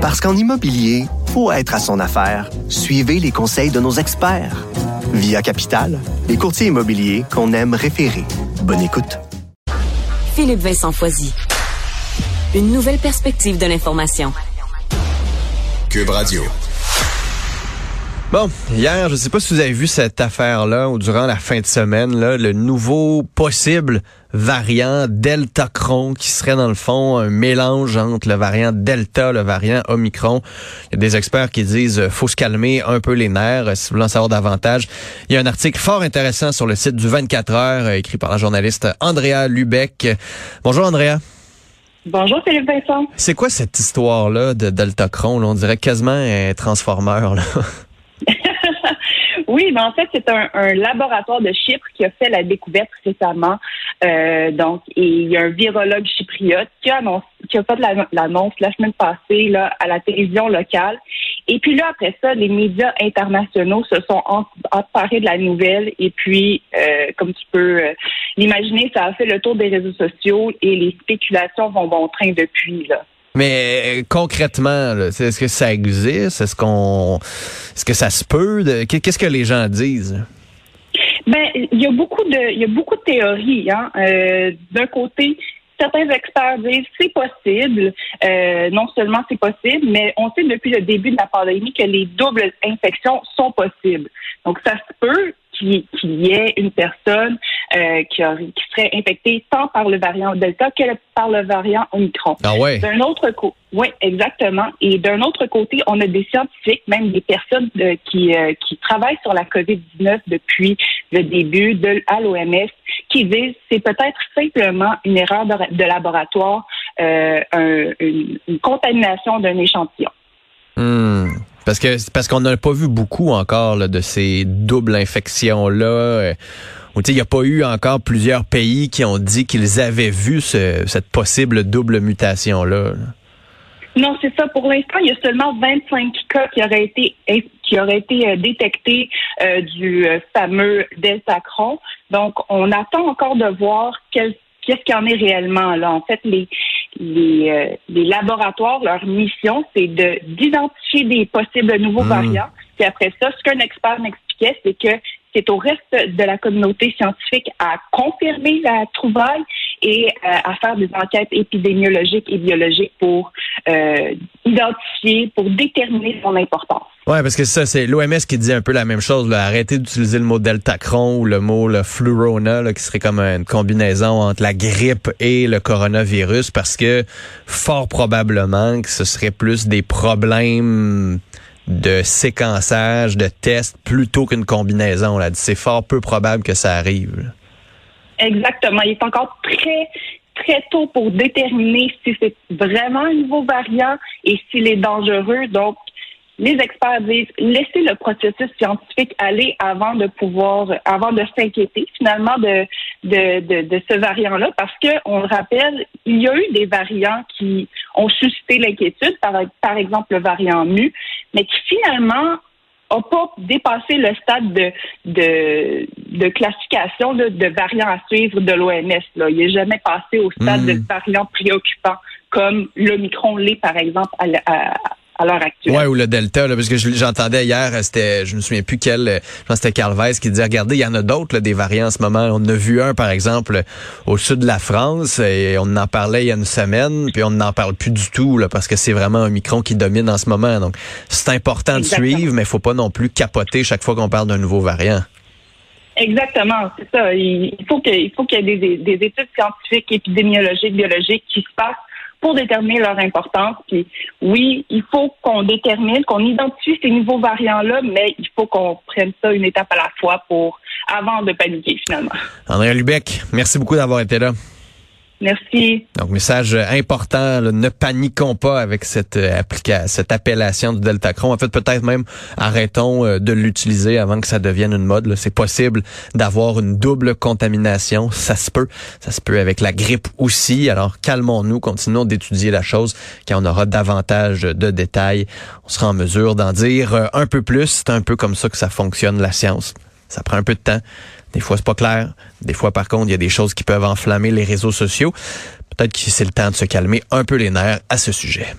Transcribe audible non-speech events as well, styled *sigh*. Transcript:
Parce qu'en immobilier, faut être à son affaire. Suivez les conseils de nos experts. Via Capital, les courtiers immobiliers qu'on aime référer. Bonne écoute. Philippe Vincent Foisy. Une nouvelle perspective de l'information. Cube Radio. Bon, hier, je ne sais pas si vous avez vu cette affaire-là ou durant la fin de semaine, là, le nouveau possible variant Delta Cron qui serait dans le fond un mélange entre le variant Delta, le variant Omicron. Il y a des experts qui disent euh, faut se calmer un peu les nerfs euh, si vous voulez en savoir davantage. Il y a un article fort intéressant sur le site du 24 heures euh, écrit par la journaliste Andrea Lubeck. Bonjour Andrea. Bonjour Philippe Vincent. C'est quoi cette histoire-là de Delta Cron? On dirait quasiment un transformeur. Là. *laughs* Oui, mais en fait, c'est un, laboratoire de Chypre qui a fait la découverte récemment. Euh, donc, et il y a un virologue chypriote qui a, qui a fait l'annonce la semaine passée là, à la télévision locale. Et puis là, après ça, les médias internationaux se sont emparés de la nouvelle. Et puis, euh, comme tu peux euh, l'imaginer, ça a fait le tour des réseaux sociaux et les spéculations vont bon train depuis. là. Mais euh, concrètement, est-ce que ça existe? Est-ce qu'on est-ce que ça se peut? Qu'est-ce que les gens disent? Ben, il y a beaucoup de il y a beaucoup de théories. Hein? Euh, d'un côté, certains experts disent c'est possible. Euh, non seulement c'est possible, mais on sait depuis le début de la pandémie que les doubles infections sont possibles. Donc ça se peut qu'il y ait une personne euh, qui, qui, serait infectée tant par le variant Delta que par le variant Omicron. Ah ouais? D'un autre côté, oui, exactement. Et d'un autre côté, on a des scientifiques, même des personnes qui, euh, qui travaillent sur la COVID-19 depuis le début de, à l'OMS, qui disent c'est peut-être simplement une erreur de, laboratoire, euh, une, contamination d'un échantillon. Hmm. Parce que parce qu'on n'a pas vu beaucoup encore de ces doubles infections là. Euh, il n'y a pas eu encore plusieurs pays qui ont dit qu'ils avaient vu cette possible double mutation là. Non, c'est ça. Pour l'instant, il y a seulement 25 cas qui auraient été qui auraient été euh, détectés euh, du fameux Delta Cron. Donc, on attend encore de voir qu'est-ce qu'il y en est réellement là. En fait, les les, euh, les laboratoires, leur mission, c'est de d'identifier des possibles nouveaux hmm. variants. Puis après ça, ce qu'un expert m'expliquait, c'est que c'est au reste de la communauté scientifique à confirmer la trouvaille et euh, à faire des enquêtes épidémiologiques et biologiques pour euh, identifier, pour déterminer son importance. Ouais, parce que ça, c'est l'OMS qui dit un peu la même chose. Là. Arrêtez d'utiliser le mot deltacron ou le mot le flurona, qui serait comme une combinaison entre la grippe et le coronavirus, parce que fort probablement que ce serait plus des problèmes de séquençage, de tests, plutôt qu'une combinaison. C'est fort peu probable que ça arrive. Exactement. Il est encore très très tôt pour déterminer si c'est vraiment un nouveau variant et s'il est dangereux. Donc, les experts disent laissez le processus scientifique aller avant de pouvoir, avant de s'inquiéter finalement de, de, de, ce variant-là, parce que on le rappelle, il y a eu des variants qui ont suscité l'inquiétude, par, par exemple le variant mu, mais qui finalement n'a pas dépassé le stade de, de, de classification de, de variants à suivre de l'OMS. Il n'est jamais passé au stade de hmm. variant préoccupant comme l'Omicron l'est, par exemple, à, à, à l'heure actuelle. Ouais, ou le Delta, là, parce que j'entendais hier, c'était, je me souviens plus quel, je pense c'était Carl Weiss qui disait, regardez, il y en a d'autres, des variants en ce moment. On en a vu un, par exemple, au sud de la France, et on en parlait il y a une semaine, puis on n'en parle plus du tout, là, parce que c'est vraiment un micron qui domine en ce moment. Donc, c'est important de suivre, mais il faut pas non plus capoter chaque fois qu'on parle d'un nouveau variant. Exactement, c'est ça. Il faut qu'il faut qu'il y ait des, des, études scientifiques, épidémiologiques, biologiques qui se passent pour déterminer leur importance. Puis oui, il faut qu'on détermine, qu'on identifie ces nouveaux variants-là, mais il faut qu'on prenne ça une étape à la fois pour avant de paniquer finalement. André Lubec, merci beaucoup d'avoir été là. Merci. Donc, message important, ne paniquons pas avec cette, euh, application, cette appellation du Deltacron. En fait, peut-être même arrêtons euh, de l'utiliser avant que ça devienne une mode. C'est possible d'avoir une double contamination. Ça se peut. Ça se peut avec la grippe aussi. Alors, calmons-nous, continuons d'étudier la chose. Quand on aura davantage de détails, on sera en mesure d'en dire euh, un peu plus. C'est un peu comme ça que ça fonctionne, la science. Ça prend un peu de temps. Des fois, c'est pas clair. Des fois, par contre, il y a des choses qui peuvent enflammer les réseaux sociaux. Peut-être que c'est le temps de se calmer un peu les nerfs à ce sujet.